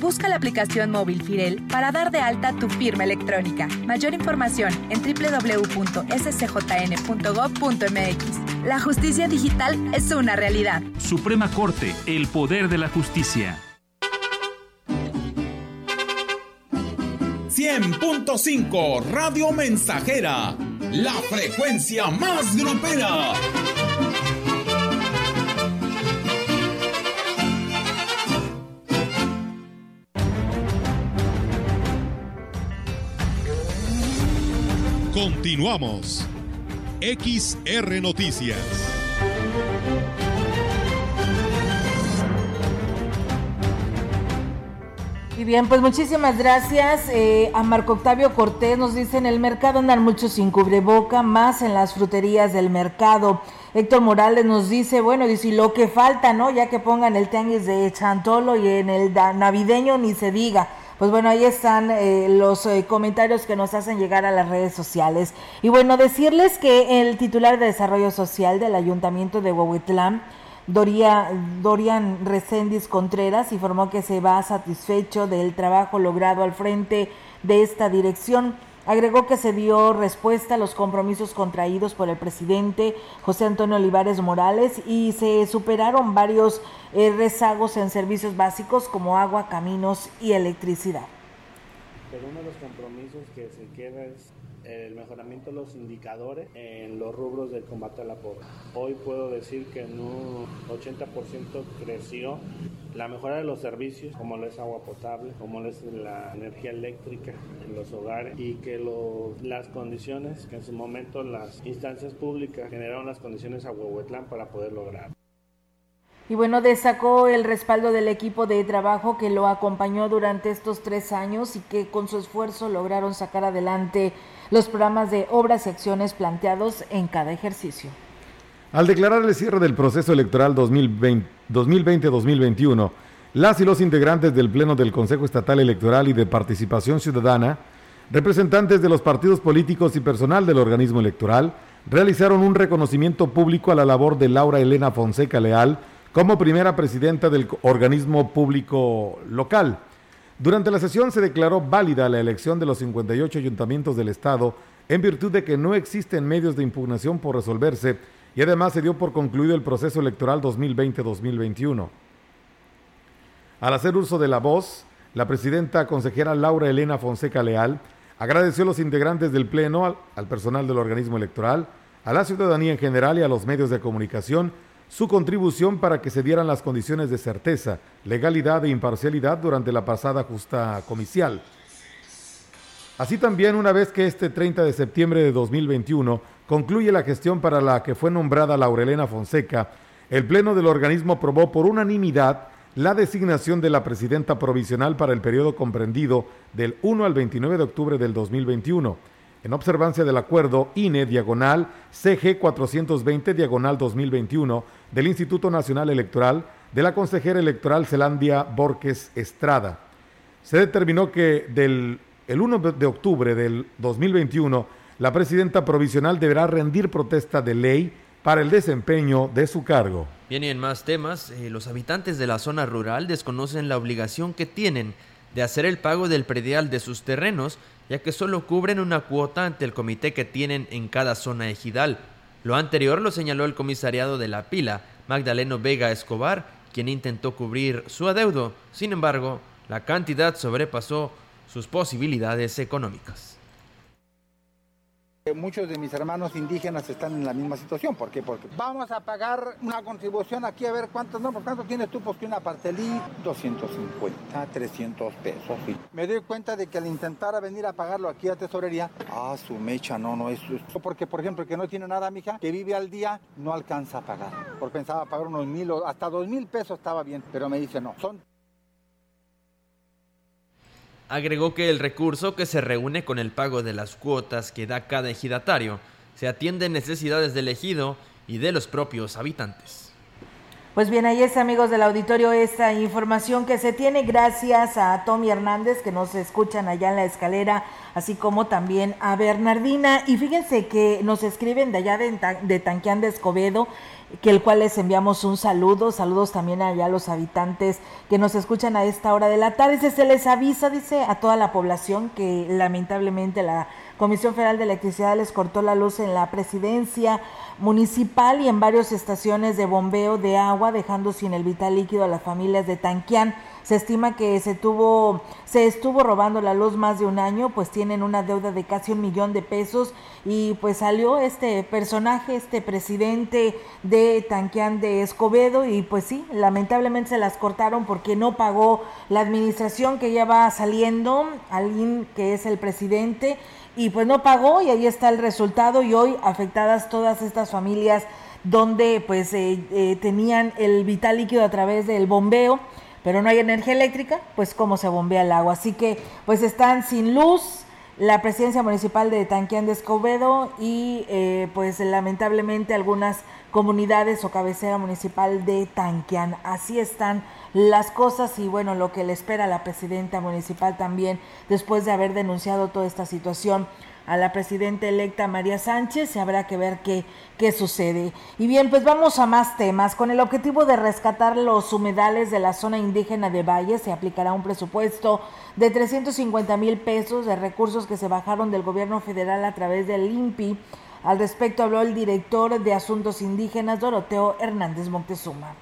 Busca la aplicación móvil Firel para dar de alta tu firma electrónica. Mayor información en www.scjn.gov.mx. La justicia digital es una realidad. Suprema Corte, el poder de la justicia. 100.5 Radio Mensajera, la frecuencia más grupera. Continuamos. XR Noticias. Y bien, pues muchísimas gracias eh, a Marco Octavio Cortés. Nos dice, en el mercado andan muchos sin cubreboca, más en las fruterías del mercado. Héctor Morales nos dice, bueno, dice, lo que falta, ¿no? Ya que pongan el tianguis de Chantolo y en el navideño ni se diga. Pues bueno, ahí están eh, los eh, comentarios que nos hacen llegar a las redes sociales. Y bueno, decirles que el titular de Desarrollo Social del Ayuntamiento de Huehuetlán, Doria, Dorian Recendis Contreras, informó que se va satisfecho del trabajo logrado al frente de esta dirección. Agregó que se dio respuesta a los compromisos contraídos por el presidente José Antonio Olivares Morales y se superaron varios eh, rezagos en servicios básicos como agua, caminos y electricidad. Los compromisos que se queda es el mejoramiento de los indicadores en los rubros del combate a la pobreza. Hoy puedo decir que en un 80% creció la mejora de los servicios, como lo es agua potable, como lo es la energía eléctrica en los hogares y que las condiciones que en su momento las instancias públicas generaron las condiciones a Huehuetlán para poder lograr. Y bueno, destacó el respaldo del equipo de trabajo que lo acompañó durante estos tres años y que con su esfuerzo lograron sacar adelante los programas de obras y acciones planteados en cada ejercicio. Al declarar el cierre del proceso electoral 2020-2021, las y los integrantes del Pleno del Consejo Estatal Electoral y de Participación Ciudadana, representantes de los partidos políticos y personal del organismo electoral, realizaron un reconocimiento público a la labor de Laura Elena Fonseca Leal como primera presidenta del organismo público local. Durante la sesión se declaró válida la elección de los 58 ayuntamientos del Estado en virtud de que no existen medios de impugnación por resolverse y además se dio por concluido el proceso electoral 2020-2021. Al hacer uso de la voz, la presidenta consejera Laura Elena Fonseca Leal agradeció a los integrantes del Pleno, al, al personal del organismo electoral, a la ciudadanía en general y a los medios de comunicación su contribución para que se dieran las condiciones de certeza, legalidad e imparcialidad durante la pasada justa comicial. Así también, una vez que este 30 de septiembre de 2021 concluye la gestión para la que fue nombrada Laurelena Fonseca, el Pleno del organismo aprobó por unanimidad la designación de la presidenta provisional para el periodo comprendido del 1 al 29 de octubre del 2021 en observancia del acuerdo INE diagonal CG 420 diagonal 2021 del Instituto Nacional Electoral de la consejera electoral Celandia Borges Estrada. Se determinó que del el 1 de octubre del 2021 la presidenta provisional deberá rendir protesta de ley para el desempeño de su cargo. Bien, y en más temas, eh, los habitantes de la zona rural desconocen la obligación que tienen de hacer el pago del predial de sus terrenos ya que solo cubren una cuota ante el comité que tienen en cada zona ejidal. Lo anterior lo señaló el comisariado de la pila, Magdaleno Vega Escobar, quien intentó cubrir su adeudo. Sin embargo, la cantidad sobrepasó sus posibilidades económicas. Muchos de mis hermanos indígenas están en la misma situación. ¿Por qué? Porque vamos a pagar una contribución aquí a ver cuántos, no, por cuánto tienes tú, pues que una partelí, 250, 300 pesos. Sí. Me doy cuenta de que al intentar venir a pagarlo aquí a tesorería, ah, su mecha, no, no es. Porque, por ejemplo, que no tiene nada, mija, que vive al día, no alcanza a pagar. Porque pensaba pagar unos mil o hasta dos mil pesos estaba bien, pero me dice no, son Agregó que el recurso que se reúne con el pago de las cuotas que da cada ejidatario se atiende necesidades del ejido y de los propios habitantes. Pues bien, ahí es amigos del auditorio esta información que se tiene gracias a Tommy Hernández que nos escuchan allá en la escalera, así como también a Bernardina. Y fíjense que nos escriben de allá de, de Tanquián de Escobedo que el cual les enviamos un saludo, saludos también allá a los habitantes que nos escuchan a esta hora de la tarde. Se les avisa, dice, a toda la población que lamentablemente la Comisión Federal de Electricidad les cortó la luz en la presidencia municipal y en varias estaciones de bombeo de agua, dejando sin el vital líquido a las familias de Tanquián. Se estima que se tuvo, se estuvo robando la luz más de un año, pues tienen una deuda de casi un millón de pesos y pues salió este personaje, este presidente de Tanquián de Escobedo y pues sí, lamentablemente se las cortaron porque no pagó la administración que ya va saliendo, alguien que es el presidente y pues no pagó y ahí está el resultado y hoy afectadas todas estas familias donde pues eh, eh, tenían el vital líquido a través del bombeo pero no hay energía eléctrica, pues cómo se bombea el agua. Así que pues están sin luz la presidencia municipal de Tanquián de Escobedo y eh, pues lamentablemente algunas comunidades o cabecera municipal de Tanquián. Así están las cosas y bueno, lo que le espera a la presidenta municipal también después de haber denunciado toda esta situación a la presidenta electa María Sánchez y habrá que ver qué, qué sucede. Y bien, pues vamos a más temas. Con el objetivo de rescatar los humedales de la zona indígena de Valle, se aplicará un presupuesto de 350 mil pesos de recursos que se bajaron del gobierno federal a través del INPI. Al respecto habló el director de Asuntos Indígenas, Doroteo Hernández Montezuma.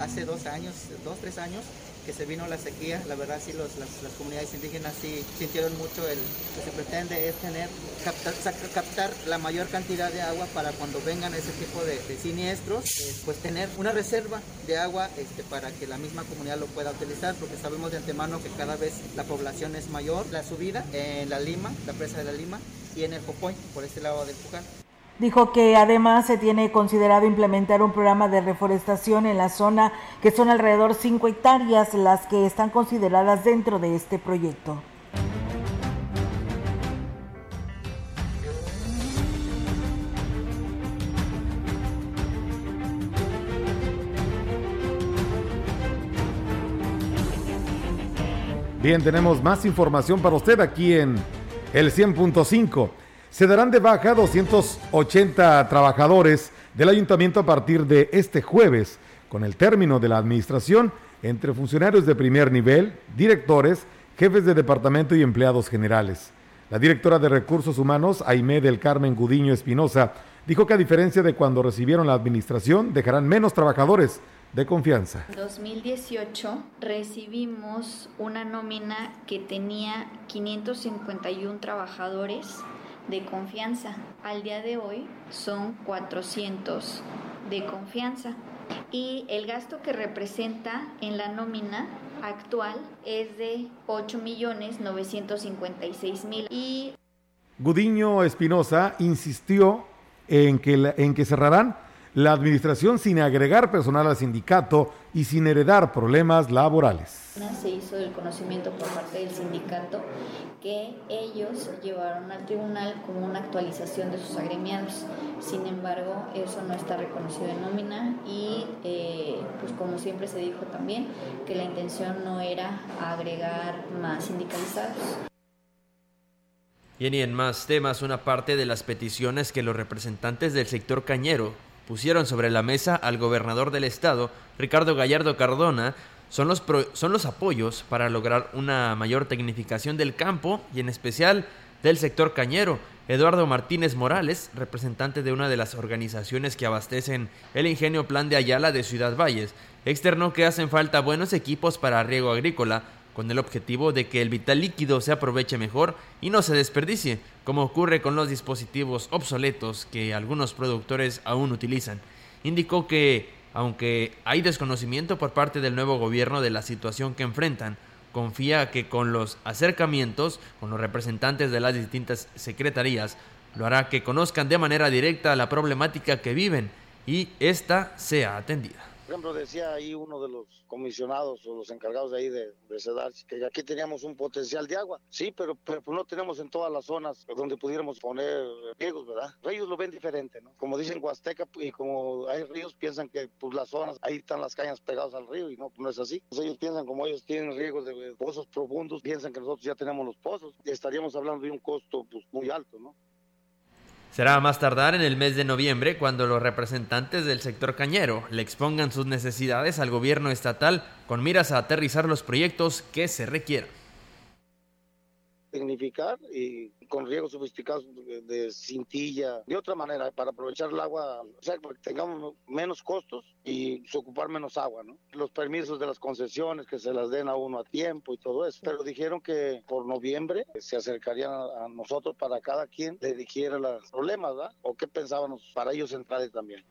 Hace dos años, dos, tres años, que se vino la sequía, la verdad sí los, las, comunidades indígenas sí sintieron mucho el que se pretende es tener, captar, captar la mayor cantidad de agua para cuando vengan ese tipo de, siniestros, eh, pues tener una reserva de agua este, para que la misma comunidad lo pueda utilizar, porque sabemos de antemano que cada vez la población es mayor, la subida en la Lima, la presa de la Lima, y en el Popoy, por este lado del Pucán. Dijo que además se tiene considerado implementar un programa de reforestación en la zona, que son alrededor 5 hectáreas las que están consideradas dentro de este proyecto. Bien, tenemos más información para usted aquí en el 100.5. Se darán de baja 280 trabajadores del ayuntamiento a partir de este jueves, con el término de la administración entre funcionarios de primer nivel, directores, jefes de departamento y empleados generales. La directora de Recursos Humanos, Aimé del Carmen Gudiño Espinosa, dijo que a diferencia de cuando recibieron la administración, dejarán menos trabajadores de confianza. En 2018 recibimos una nómina que tenía 551 trabajadores de confianza. Al día de hoy son 400 de confianza y el gasto que representa en la nómina actual es de 8 millones 956 mil y Gudiño Espinosa insistió en que, en que cerrarán la administración sin agregar personal al sindicato y sin heredar problemas laborales. Se hizo el conocimiento por parte del sindicato que ellos llevaron al tribunal como una actualización de sus agremiados. Sin embargo, eso no está reconocido en nómina y, eh, pues como siempre se dijo también, que la intención no era agregar más sindicalizados. y en más temas, una parte de las peticiones que los representantes del sector cañero pusieron sobre la mesa al gobernador del estado, Ricardo Gallardo Cardona, son los, son los apoyos para lograr una mayor tecnificación del campo y en especial del sector cañero. Eduardo Martínez Morales, representante de una de las organizaciones que abastecen el ingenio Plan de Ayala de Ciudad Valles, externó que hacen falta buenos equipos para riego agrícola, con el objetivo de que el vital líquido se aproveche mejor y no se desperdicie, como ocurre con los dispositivos obsoletos que algunos productores aún utilizan. Indicó que, aunque hay desconocimiento por parte del nuevo gobierno de la situación que enfrentan, confía que con los acercamientos con los representantes de las distintas secretarías lo hará que conozcan de manera directa la problemática que viven y esta sea atendida. Por ejemplo, decía ahí uno de los comisionados o los encargados de ahí de, de que aquí teníamos un potencial de agua. Sí, pero, pero pues no tenemos en todas las zonas donde pudiéramos poner riegos, ¿verdad? Ellos lo ven diferente, ¿no? Como dicen Huasteca y como hay ríos, piensan que pues las zonas, ahí están las cañas pegadas al río y no, no es así. Pues ellos piensan como ellos tienen riegos de pozos profundos, piensan que nosotros ya tenemos los pozos y estaríamos hablando de un costo pues muy alto, ¿no? Será más tardar en el mes de noviembre cuando los representantes del sector cañero le expongan sus necesidades al gobierno estatal con miras a aterrizar los proyectos que se requieran significar y con riegos sofisticados de, cintilla, de otra manera, para aprovechar el agua, o sea, que tengamos menos costos y ocupar menos agua, ¿no? Los permisos de las concesiones, que se las den a uno a tiempo y todo eso. Pero dijeron que por noviembre se acercarían a, nosotros para cada quien le dijera los problemas, ¿verdad? O qué pensábamos para ellos entrar también.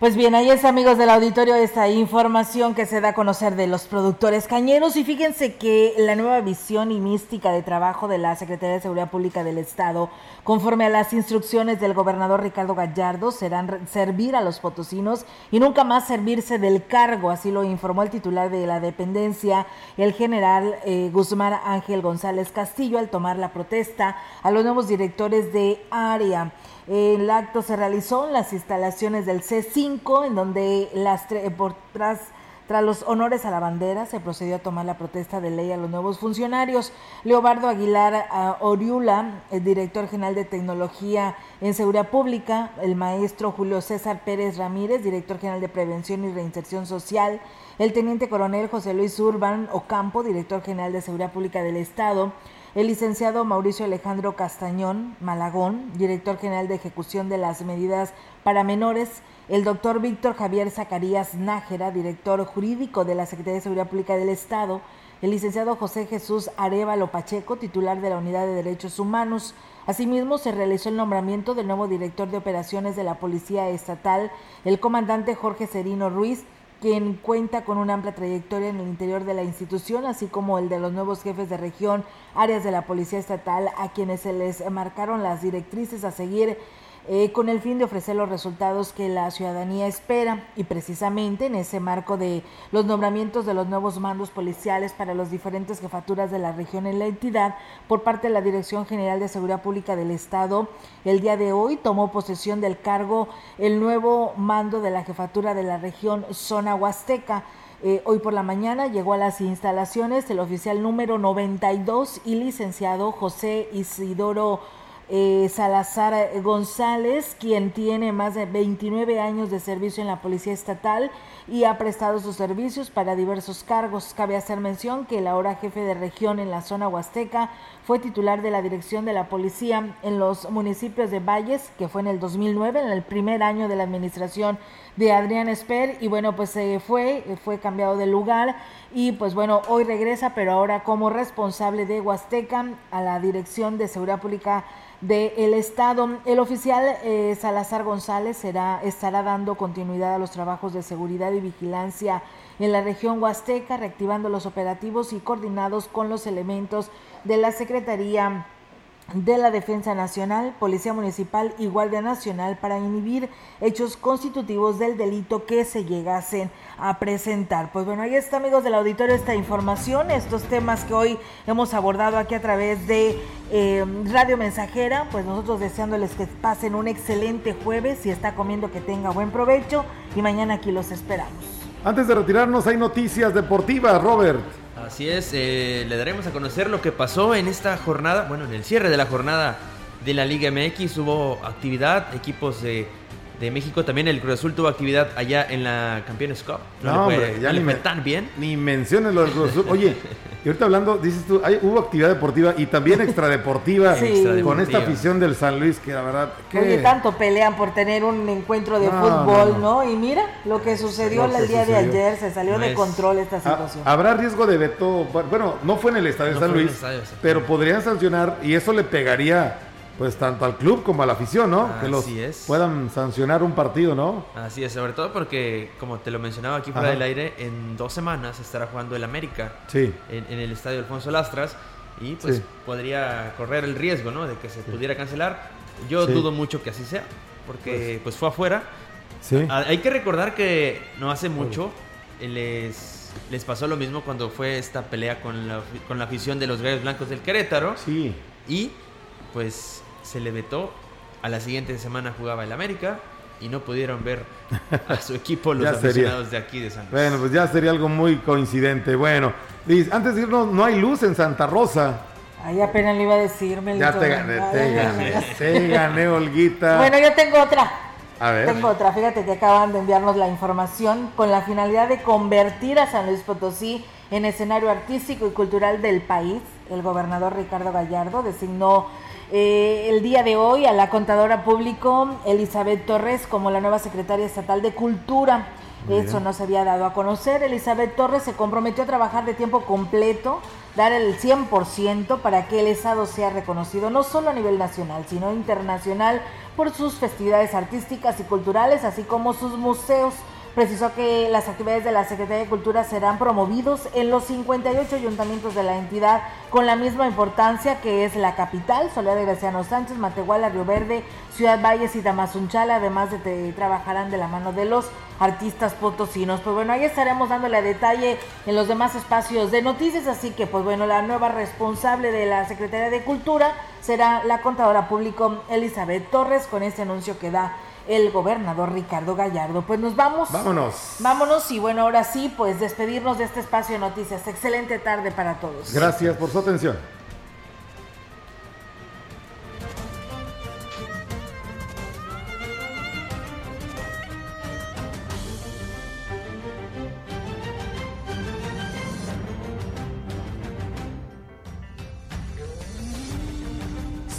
Pues bien, ahí es amigos del auditorio esta información que se da a conocer de los productores cañeros y fíjense que la nueva visión y mística de trabajo de la Secretaría de Seguridad Pública del Estado, conforme a las instrucciones del gobernador Ricardo Gallardo, serán servir a los potosinos y nunca más servirse del cargo, así lo informó el titular de la dependencia, el general eh, Guzmán Ángel González Castillo, al tomar la protesta a los nuevos directores de área. El acto se realizó en las instalaciones del C5, en donde las por tras, tras los honores a la bandera se procedió a tomar la protesta de ley a los nuevos funcionarios. Leobardo Aguilar Oriula, el director general de tecnología en seguridad pública, el maestro Julio César Pérez Ramírez, director general de prevención y reinserción social, el teniente coronel José Luis Urban Ocampo, director general de seguridad pública del Estado, el licenciado Mauricio Alejandro Castañón Malagón, director general de ejecución de las medidas para menores, el doctor Víctor Javier Zacarías Nájera, director jurídico de la Secretaría de Seguridad Pública del Estado, el licenciado José Jesús Arevalo Pacheco, titular de la Unidad de Derechos Humanos. Asimismo, se realizó el nombramiento del nuevo director de operaciones de la Policía Estatal, el comandante Jorge Serino Ruiz, quien cuenta con una amplia trayectoria en el interior de la institución, así como el de los nuevos jefes de región, áreas de la Policía Estatal, a quienes se les marcaron las directrices a seguir eh, con el fin de ofrecer los resultados que la ciudadanía espera y precisamente en ese marco de los nombramientos de los nuevos mandos policiales para las diferentes jefaturas de la región en la entidad por parte de la Dirección General de Seguridad Pública del Estado, el día de hoy tomó posesión del cargo el nuevo mando de la jefatura de la región Zona Huasteca. Eh, hoy por la mañana llegó a las instalaciones el oficial número 92 y licenciado José Isidoro eh, Salazar González, quien tiene más de 29 años de servicio en la Policía Estatal y ha prestado sus servicios para diversos cargos. Cabe hacer mención que el ahora jefe de región en la zona huasteca fue titular de la dirección de la policía en los municipios de Valles, que fue en el 2009, en el primer año de la administración de Adrián Esper, y bueno, pues se fue, fue cambiado de lugar y pues bueno, hoy regresa, pero ahora como responsable de Huasteca a la Dirección de Seguridad Pública del Estado. El oficial eh, Salazar González será, estará dando continuidad a los trabajos de seguridad y vigilancia en la región Huasteca, reactivando los operativos y coordinados con los elementos de la Secretaría de la Defensa Nacional, Policía Municipal y Guardia Nacional para inhibir hechos constitutivos del delito que se llegasen a presentar. Pues bueno, ahí está amigos del auditorio esta información, estos temas que hoy hemos abordado aquí a través de eh, Radio Mensajera, pues nosotros deseándoles que pasen un excelente jueves, si está comiendo que tenga buen provecho y mañana aquí los esperamos. Antes de retirarnos hay noticias deportivas, Robert. Así es, eh, le daremos a conocer lo que pasó en esta jornada, bueno, en el cierre de la jornada de la Liga MX hubo actividad, equipos de de México. También el Cruz Azul tuvo actividad allá en la Campeones Cup. No, le fue, hombre, ya no ni me- tan bien. Ni menciones lo del Cruz Azul. Oye, y ahorita hablando, dices tú, hay, hubo actividad deportiva y también extradeportiva Sí. con esta afición del San Luis, que la verdad, que Oye, tanto pelean por tener un encuentro de No, fútbol, no, ¿no? Y mira lo que sucedió Lo que el día de ayer, se salió No de es- control esta Ah, situación. habrá riesgo de veto. Bueno, no fue en el estadio No San Luis, estadio, pero podrían sancionar y eso le pegaría pues tanto al club como a la afición, ¿no? que los Así es. puedan sancionar un partido, ¿no? Así es, sobre todo porque, como te lo mencionaba aquí fuera Ajá. del aire, en dos semanas estará jugando el América Sí. en, en el estadio Alfonso Lastras y pues Sí. podría correr el riesgo, ¿no? De que se pudiera cancelar. Yo dudo mucho que así sea, porque pues fue afuera. Sí. Ah, Hay que recordar que no hace mucho eh, les, les pasó lo mismo cuando fue esta pelea con la, con la afición de los Gallos Blancos del Querétaro. Sí. Y pues se le vetó. A la siguiente semana jugaba el América y no pudieron ver a su equipo los sería. aficionados de aquí de San Luis. Bueno, pues ya sería algo muy coincidente. Bueno, Liz, antes de irnos, no hay luz en Santa Rosa. Ay, apenas le iba a decir, Melito. Ya te gané, Ay, te gané, te gané, Olguita. Bueno, yo tengo otra. A ver. Tengo otra, fíjate que acaban de enviarnos la información con la finalidad de convertir a San Luis Potosí en escenario artístico y cultural del país. El gobernador Ricardo Gallardo designó eh, el día de hoy a la contadora público Elizabeth Torres como la nueva secretaria estatal de Cultura. Eso no se había dado a conocer. Elizabeth Torres se comprometió a trabajar de tiempo completo, dar el 100% para que el Estado sea reconocido no solo a nivel nacional, sino internacional por sus festividades artísticas y culturales, así como sus museos. Precisó que las actividades de la Secretaría de Cultura serán promovidos en los 58 ayuntamientos de la entidad con la misma importancia que es la capital, Soledad de Graciano Sánchez, Matehuala, Río Verde, Ciudad Valles y Tamazunchale, además de que trabajarán de la mano de los artistas potosinos. Pues bueno, ahí estaremos dándole a detalle en los demás espacios de noticias, así que pues bueno, la nueva responsable de la Secretaría de Cultura será la contadora público Elizabeth Torres con este anuncio que da el gobernador Ricardo Gallardo. Pues nos vamos. Vámonos. Vámonos y bueno, ahora sí, pues despedirnos de este espacio de noticias. Excelente tarde para todos. Gracias por su atención.